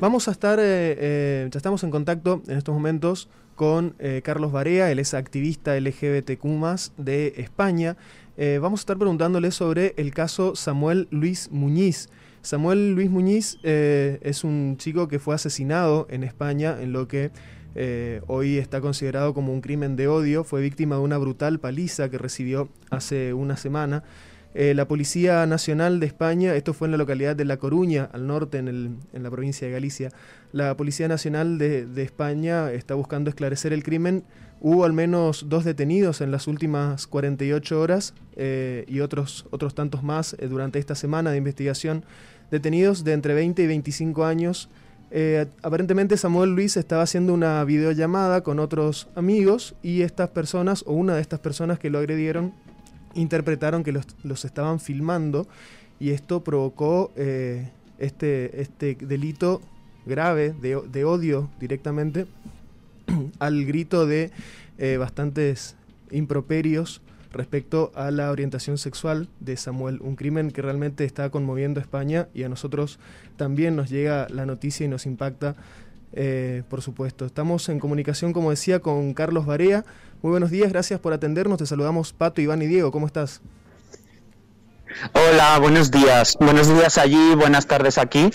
Vamos a estar, ya estamos en contacto en estos momentos con Carlos Barea, él es activista LGBTQ de España. vamos a estar preguntándole sobre el caso Samuel Luis Muñiz. Samuel Luis Muñiz es un chico que fue asesinado en España en lo que eh, hoy está considerado como un crimen de odio, fue víctima de una brutal paliza que recibió hace una semana. Eh, la Policía Nacional de España, esto fue en la localidad de La Coruña, al norte, en, la provincia de Galicia, la Policía Nacional de, España está buscando esclarecer el crimen. Hubo al menos dos detenidos en las últimas 48 horas eh, y otros, tantos más durante esta semana de investigación, detenidos de entre 20 y 25 años. Eh, aparentemente Samuel Luis estaba haciendo una videollamada con otros amigos y estas personas, o una de estas personas que lo agredieron, interpretaron que los, estaban filmando y esto provocó eh, este, este delito grave de, odio directamente al grito de eh, bastantes improperios respecto a la orientación sexual de Samuel, un crimen que realmente está conmoviendo a España y a nosotros también nos llega la noticia y nos impacta, eh, por supuesto. Estamos en comunicación, como decía, con Carlos Barea. Muy buenos días, gracias por atendernos. Te saludamos Pato, Iván y Diego. ¿Cómo estás? Hola, buenos días. Buenos días allí, buenas tardes aquí.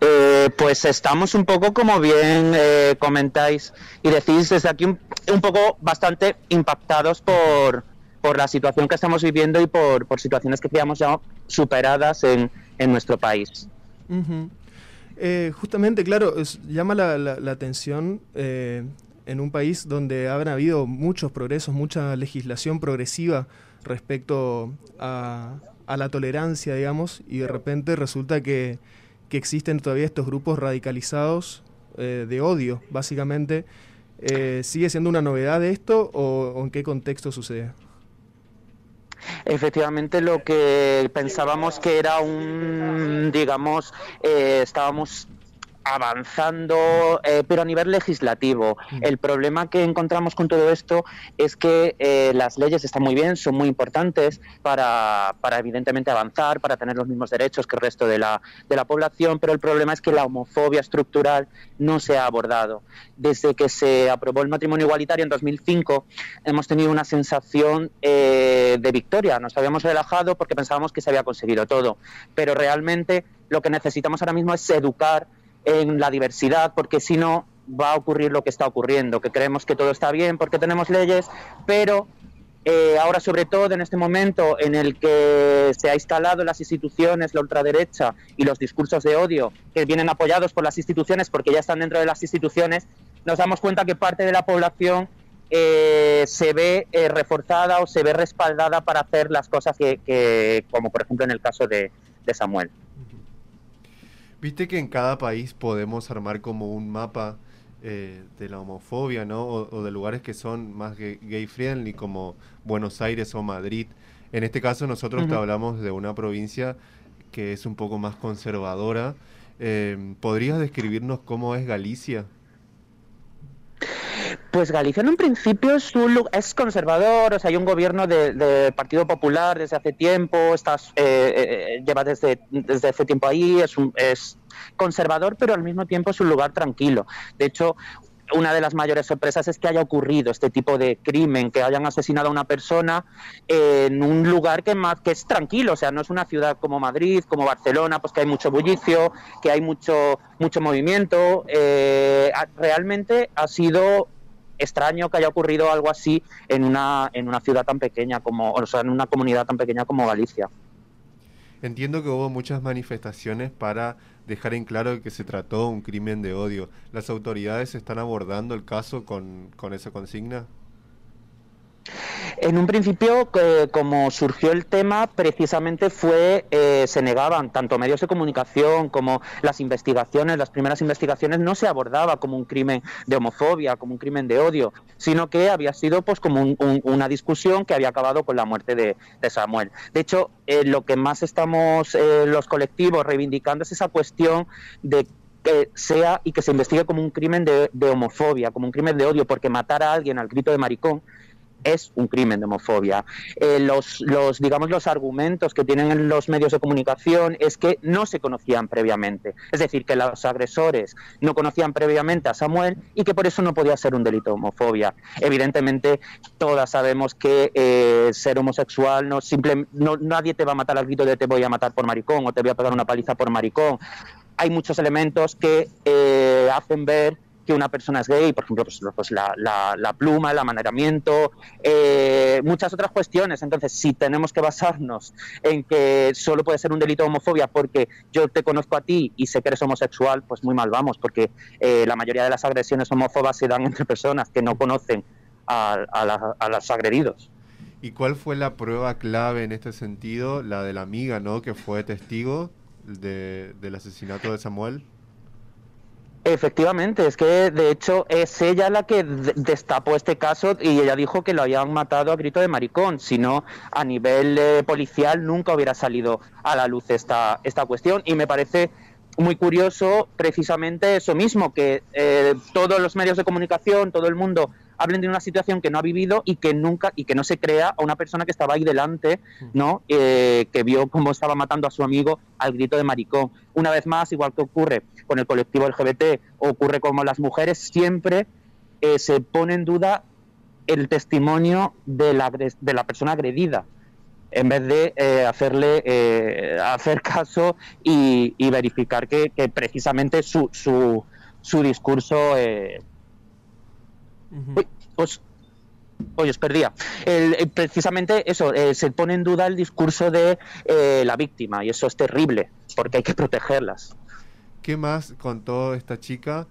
Eh, pues estamos un poco, como bien eh, comentáis y decís desde aquí, un, poco bastante impactados por, por la situación que estamos viviendo y por, situaciones que creamos ya superadas en, nuestro país. Eh, justamente, claro, llama la, atención eh, en un país donde habrán habido muchos progresos, mucha legislación progresiva respecto a, la tolerancia, digamos, y de repente resulta que, existen todavía estos grupos radicalizados eh, de odio, básicamente. ¿Sigue siendo una novedad esto o en qué contexto sucede? Efectivamente lo que pensábamos que era un, digamos, eh, estábamos avanzando, eh, pero a nivel legislativo. Mm. El problema que encontramos con todo esto es que eh, las leyes están muy bien, son muy importantes para, para, evidentemente avanzar, para tener los mismos derechos que el resto de la, de la población, pero el problema es que la homofobia estructural no se ha abordado. Desde que se aprobó el matrimonio igualitario en 2005, hemos tenido una sensación eh, de victoria. Nos habíamos relajado porque pensábamos que se había conseguido todo, pero realmente lo que necesitamos ahora mismo es educar en la diversidad, porque si no va a ocurrir lo que está ocurriendo, que creemos que todo está bien porque tenemos leyes, pero eh, ahora sobre todo en este momento en el que se ha instalado las instituciones la ultraderecha y los discursos de odio que vienen apoyados por las instituciones porque ya están dentro de las instituciones, nos damos cuenta que parte de la población eh, se ve eh, reforzada o se ve respaldada para hacer las cosas que, como por ejemplo en el caso de Samuel. Viste que en cada país podemos armar como un mapa eh, de la homofobia, ¿no? O, de lugares que son más gay friendly, como Buenos Aires o Madrid. En este caso nosotros te hablamos de una provincia que es un poco más conservadora. Eh, ¿Podrías describirnos cómo es Galicia? Pues Galicia en un principio es, es conservador, o sea, hay un gobierno del Partido Popular desde hace tiempo, estás, eh, eh, lleva desde, desde hace tiempo ahí, es, es conservador, pero al mismo tiempo es un lugar tranquilo. De hecho, una de las mayores sorpresas es que haya ocurrido este tipo de crimen, que hayan asesinado a una persona en un lugar que más que es tranquilo, o sea, no es una ciudad como Madrid, como Barcelona, pues que hay mucho bullicio, que hay mucho mucho movimiento. Eh, realmente ha sido extraño que haya ocurrido algo así en una en una ciudad tan pequeña como, o sea, en una comunidad tan pequeña como Galicia. Entiendo que hubo muchas manifestaciones para dejar en claro que se trató un crimen de odio. ¿Las autoridades están abordando el caso con, con esa consigna? En un principio, como surgió el tema, precisamente fue, eh, se negaban tanto medios de comunicación como las investigaciones, las primeras investigaciones, no se abordaba como un crimen de homofobia, como un crimen de odio, sino que había sido pues como una discusión que había acabado con la muerte de, Samuel. De hecho, eh, lo que más estamos eh, los colectivos reivindicando es esa cuestión de que sea y que se investigue como un crimen de homofobia, como un crimen de odio, porque matar a alguien al grito de maricón es un crimen de homofobia. Eh, los, los, digamos, los argumentos que tienen los medios de comunicación es que no se conocían previamente. Es decir, que los agresores no conocían previamente a Samuel y que por eso no podía ser un delito de homofobia. Evidentemente, todas sabemos que eh, ser homosexual no simple, no, nadie te va a matar al grito de te voy a matar por maricón o te voy a pegar una paliza por maricón. Hay muchos elementos que eh, hacen ver que una persona es gay, por ejemplo, pues, pues la, pluma, el amaneramiento, eh, muchas otras cuestiones. Entonces, si tenemos que basarnos en que solo puede ser un delito de homofobia porque yo te conozco a ti y sé que eres homosexual, pues muy mal vamos, porque eh, la mayoría de las agresiones homófobas se dan entre personas que no conocen a, a, los agredidos. ¿Y cuál fue la prueba clave en este sentido? La de la amiga, ¿no? Que fue testigo de, del asesinato de Samuel. Efectivamente, es que de hecho es ella la que destapó este caso y ella dijo que lo habían matado a grito de maricón, si no a nivel eh, policial nunca hubiera salido a la luz esta, esta cuestión. Y me parece muy curioso precisamente eso mismo, que eh, todos los medios de comunicación, todo el mundo hablen de una situación que no ha vivido y que nunca y que no se crea a una persona que estaba ahí delante, ¿no? Eh, que vio cómo estaba matando a su amigo al grito de maricón. Una vez más, igual que ocurre con el colectivo LGBT, ocurre como las mujeres, siempre eh, se pone en duda el testimonio de la, de la persona agredida en vez de eh, hacerle hacer caso y, verificar que, precisamente su, su, su discurso Oye, os perdía. Eh, precisamente eso, eh, se pone en duda el discurso de eh, la víctima y eso es terrible porque hay que protegerlas. ¿Qué más contó esta chica?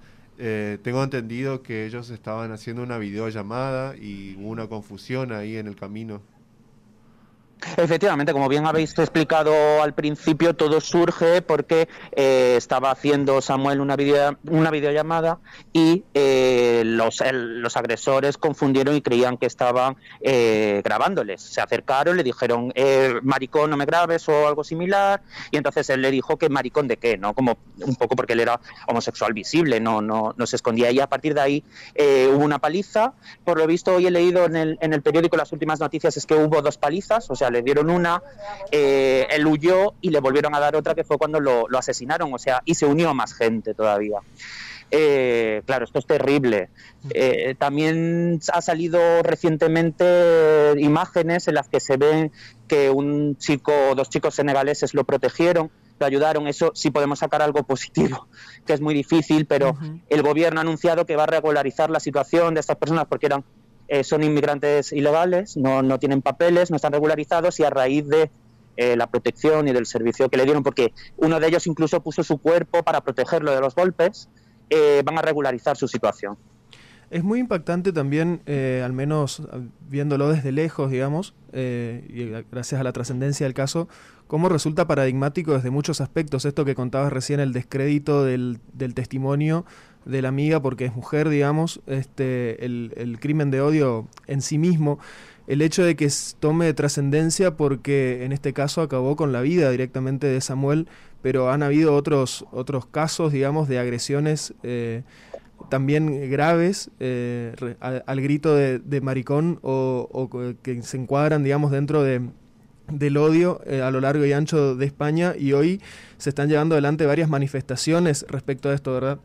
tengo entendido que ellos estaban haciendo una videollamada y hubo una confusión ahí en el camino. Efectivamente, como bien habéis explicado al principio, todo surge porque eh, estaba haciendo Samuel una, una videollamada y eh, los, los agresores confundieron y creían que estaban eh, grabándoles. Se acercaron, le dijeron, maricón, no me grabes o algo similar, y entonces él le dijo que maricón de qué, ¿no? Como un poco porque él era homosexual visible, no, no, no se escondía. Y a partir de ahí hubo una paliza. Por lo visto, hoy he leído en el, en el periódico las últimas noticias es que hubo dos palizas, o sea, le dieron una, eh, él huyó y le volvieron a dar otra que fue cuando lo, asesinaron, o sea, y se unió más gente todavía. Eh, claro, esto es terrible. Eh, también ha salido recientemente imágenes en las que se ven que un chico, dos chicos senegaleses lo protegieron, lo ayudaron. Eso sí podemos sacar algo positivo, que es muy difícil, pero el gobierno ha anunciado que va a regularizar la situación de estas personas porque eran eh, son inmigrantes ilegales, no, no tienen papeles, no están regularizados y a raíz de eh, la protección y del servicio que le dieron, porque uno de ellos incluso puso su cuerpo para protegerlo de los golpes, eh, van a regularizar su situación. Es muy impactante también, al menos viéndolo desde lejos, digamos, y gracias a la trascendencia del caso, cómo resulta paradigmático desde muchos aspectos esto que contabas recién, el descrédito del, del testimonio de la amiga porque es mujer, digamos, este, el, crimen de odio en sí mismo, el hecho de que tome trascendencia porque en este caso acabó con la vida directamente de Samuel, pero han habido otros, otros casos, digamos, de agresiones eh, también graves eh, al, grito de, maricón o, que se encuadran, digamos, dentro de, del odio eh, a lo largo y ancho de España y hoy se están llevando adelante varias manifestaciones respecto a esto, ¿verdad?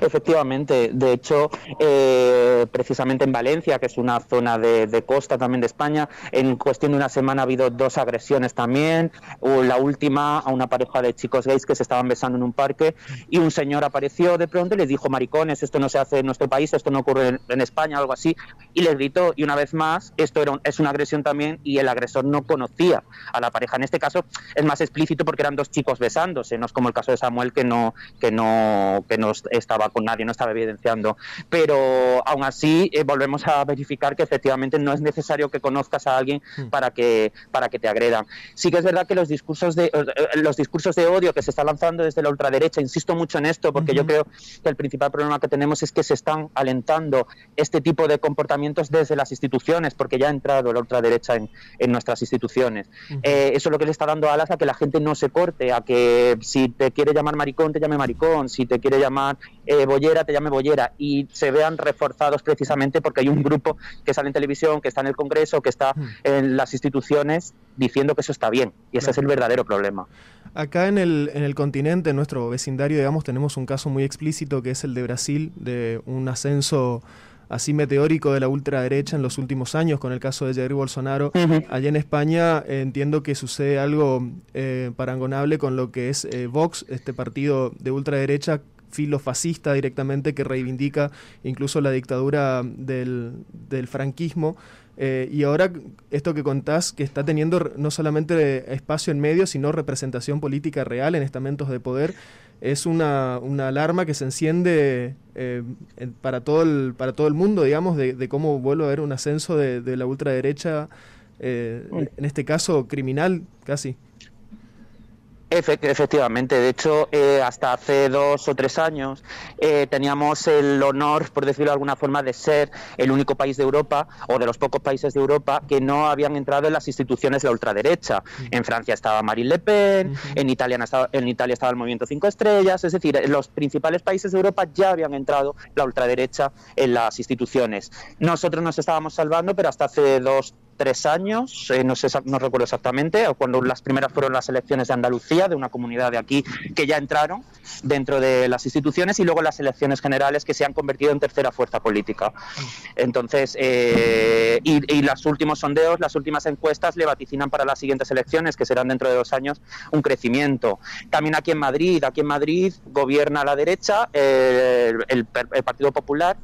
Efectivamente, de hecho, eh, precisamente en Valencia, que es una zona de, costa también de España, en cuestión de una semana ha habido dos agresiones también. La última a una pareja de chicos gays que se estaban besando en un parque y un señor apareció de pronto y les dijo, maricones, esto no se hace en nuestro país, esto no ocurre en, España, algo así, y les gritó. Y una vez más, esto era es una agresión también y el agresor no conocía a la pareja. En este caso es más explícito porque eran dos chicos besándose, no es como el caso de Samuel que no, que no, que no estaba con nadie, no estaba evidenciando. Pero aún así eh, volvemos a verificar que efectivamente no es necesario que conozcas a alguien hmm. para que, para que te agredan. Sí que es verdad que los discursos de, eh, los discursos de odio que se están lanzando desde la ultraderecha, insisto mucho en esto porque yo creo que el principal problema que tenemos es que se están alentando este tipo de comportamientos desde las instituciones, porque ya ha entrado la ultraderecha en, en nuestras instituciones. Eh, eso es lo que le está dando alas a que la gente no se corte, a que si te quiere llamar maricón, te llame maricón, si te quiere llamar eh, Bollera te llame Bollera y se vean reforzados precisamente porque hay un grupo que sale en televisión, que está en el Congreso, que está hmm. en las instituciones diciendo que eso está bien. Y ese es el verdadero problema. Acá en el, en el continente, en nuestro vecindario, digamos, tenemos un caso muy explícito que es el de Brasil, de un ascenso así meteórico de la ultraderecha en los últimos años, con el caso de Jair Bolsonaro. Allá en España eh, entiendo que sucede algo eh, parangonable con lo que es eh, Vox, este partido de ultraderecha filo fascista directamente que reivindica incluso la dictadura del, del franquismo. y ahora esto que contás, que está teniendo no solamente espacio en medios, sino representación política real en estamentos de poder, es una, una alarma que se enciende eh, para, todo el, para todo el mundo, digamos, de, cómo vuelve a haber un ascenso de, de la ultraderecha, eh, en este caso criminal casi efectivamente, de hecho, eh, hasta hace dos o tres años eh, teníamos el honor, por decirlo de alguna forma, de ser el único país de Europa o de los pocos países de Europa que no habían entrado en las instituciones de la ultraderecha. En Francia estaba Marine Le Pen, en, Italia estaba, en Italia estaba el Movimiento Cinco Estrellas, es decir, en los principales países de Europa ya habían entrado la ultraderecha en las instituciones. Nosotros nos estábamos salvando, pero hasta hace dos, tres años, eh, no, sé, no recuerdo exactamente, cuando las primeras fueron las elecciones de Andalucía, de una comunidad de aquí que ya entraron dentro de las instituciones, y luego las elecciones generales que se han convertido en tercera fuerza política. Entonces, eh, y, y, los últimos sondeos, las últimas encuestas le vaticinan para las siguientes elecciones, que serán dentro de dos años, un crecimiento. También aquí en Madrid, aquí en Madrid gobierna la derecha, eh, el Partido Popular,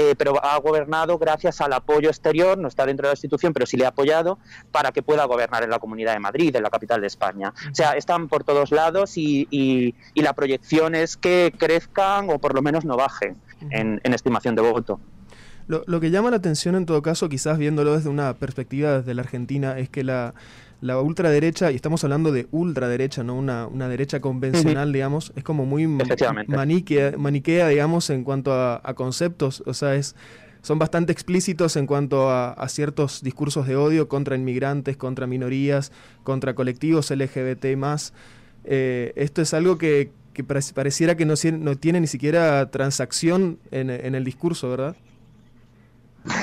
eh, pero ha gobernado gracias al apoyo exterior, no está dentro de la institución, pero sí le ha apoyado para que pueda gobernar en la Comunidad de Madrid, en la capital de España. O sea, están por todos lados y, la proyección es que crezcan o por lo menos no bajen en, estimación de voto. Lo, lo, que llama la atención en todo caso, quizás viéndolo desde una perspectiva desde la Argentina, es que la, la ultraderecha, y estamos hablando de ultraderecha, no una, una derecha convencional, digamos, es como muy maniquea, maniquea, digamos, en cuanto a, conceptos, o sea, es son bastante explícitos en cuanto a, ciertos discursos de odio contra inmigrantes, contra minorías, contra colectivos LGBT más. Eh, esto es algo que, pareciera que no, no, tiene ni siquiera transacción en, en el discurso, ¿verdad?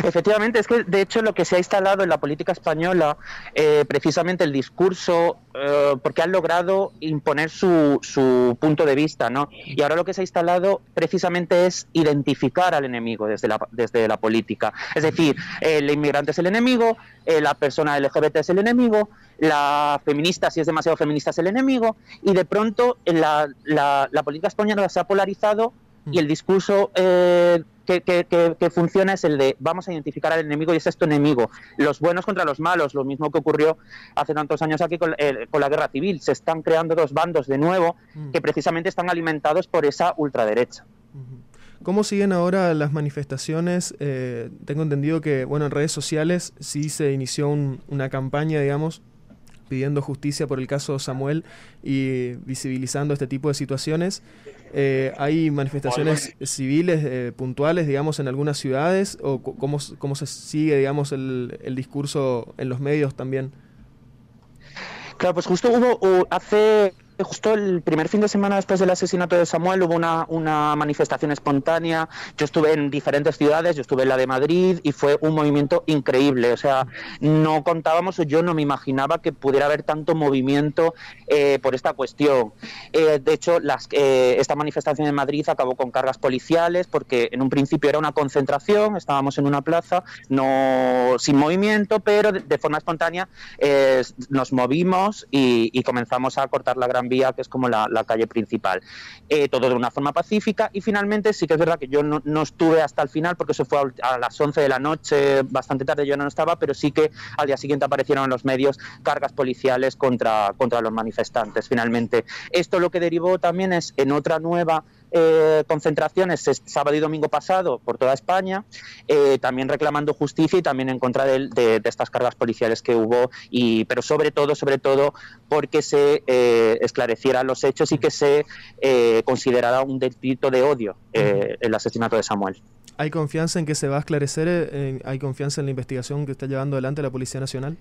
Efectivamente, es que de hecho lo que se ha instalado en la política española, eh, precisamente el discurso, eh, porque han logrado imponer su, su, punto de vista, ¿no? Y ahora lo que se ha instalado precisamente es identificar al enemigo desde la, desde la política. Es decir, el inmigrante es el enemigo, eh, la persona LGBT es el enemigo, la feminista, si es demasiado feminista, es el enemigo, y de pronto la, la, la política española se ha polarizado y el discurso eh, que, que, funciona es el de vamos a identificar al enemigo y es esto enemigo. Los buenos contra los malos, lo mismo que ocurrió hace tantos años aquí con, eh, la guerra civil. Se están creando dos bandos de nuevo mm. que precisamente están alimentados por esa ultraderecha. ¿Cómo siguen ahora las manifestaciones? Eh, tengo entendido que, bueno, en redes sociales sí se inició una campaña, digamos, pidiendo justicia por el caso Samuel y visibilizando este tipo de situaciones. Eh, ¿Hay manifestaciones civiles eh, puntuales, digamos, en algunas ciudades? ¿O cómo, cómo se sigue, digamos, el, el discurso en los medios también? Claro, pues justo hubo hace Justo el primer fin de semana después del asesinato de Samuel hubo una, una, manifestación espontánea. Yo estuve en diferentes ciudades, yo estuve en la de Madrid y fue un movimiento increíble. O sea, no contábamos, yo no me imaginaba que pudiera haber tanto movimiento eh, por esta cuestión. Eh, de hecho, eh, esta manifestación en Madrid acabó con cargas policiales porque en un principio era una concentración, estábamos en una plaza, no sin movimiento, pero de, forma espontánea nos movimos y, y comenzamos a cortar la gran Vía, que es como la, calle principal. Eh, todo de una forma pacífica y finalmente sí que es verdad que yo no, estuve hasta el final porque eso fue a, las 11 de la noche, bastante tarde yo no estaba, pero sí que al día siguiente aparecieron en los medios cargas policiales contra, contra los manifestantes finalmente. Esto lo que derivó también es en otra nueva eh, concentraciones sábado y domingo pasado por toda España, eh, también reclamando justicia y también en contra de, estas cargas policiales que hubo, y, pero sobre todo, sobre todo, porque se eh, esclarecieran los hechos y que se considerara un delito de odio el asesinato de Samuel. ¿Hay confianza en que se va a esclarecer? ¿Hay confianza en la investigación que está llevando adelante la Policía Nacional?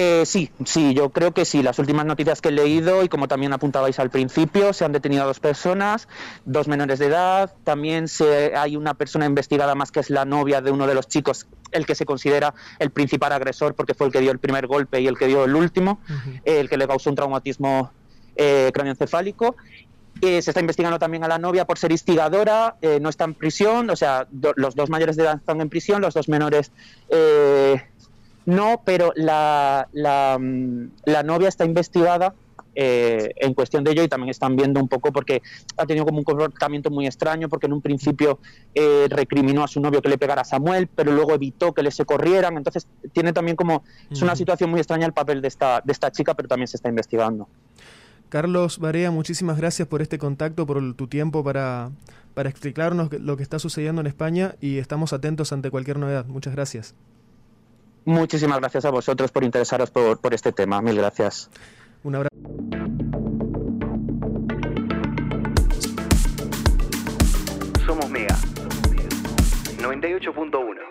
Eh, sí, sí, yo creo que sí. Las últimas noticias que he leído y como también apuntabais al principio, se han detenido a dos personas, dos menores de edad. También se, hay una persona investigada más que es la novia de uno de los chicos, el que se considera el principal agresor porque fue el que dio el primer golpe y el que dio el último, el que le causó un traumatismo eh, cráneoencefálico. Eh, se está investigando también a la novia por ser instigadora, eh, no está en prisión, o sea, los dos mayores de edad están en prisión, los dos menores eh, no, pero la, la, mm, la, novia está investigada eh, en cuestión de ello y también están viendo un poco porque ha tenido como un comportamiento muy extraño porque en un principio eh, recriminó a su novio que le pegara a Samuel, pero luego evitó que le se corrieran, entonces tiene también como, es una situación muy extraña el papel de esta, de esta chica, pero también se está investigando. Carlos Barea, muchísimas gracias por este contacto, por tu tiempo para, para explicarnos lo que está sucediendo en España y estamos atentos ante cualquier novedad. Muchas gracias. Muchísimas gracias a vosotros por interesaros por, por este tema. Mil gracias. Un abrazo. Somos Mega 98.1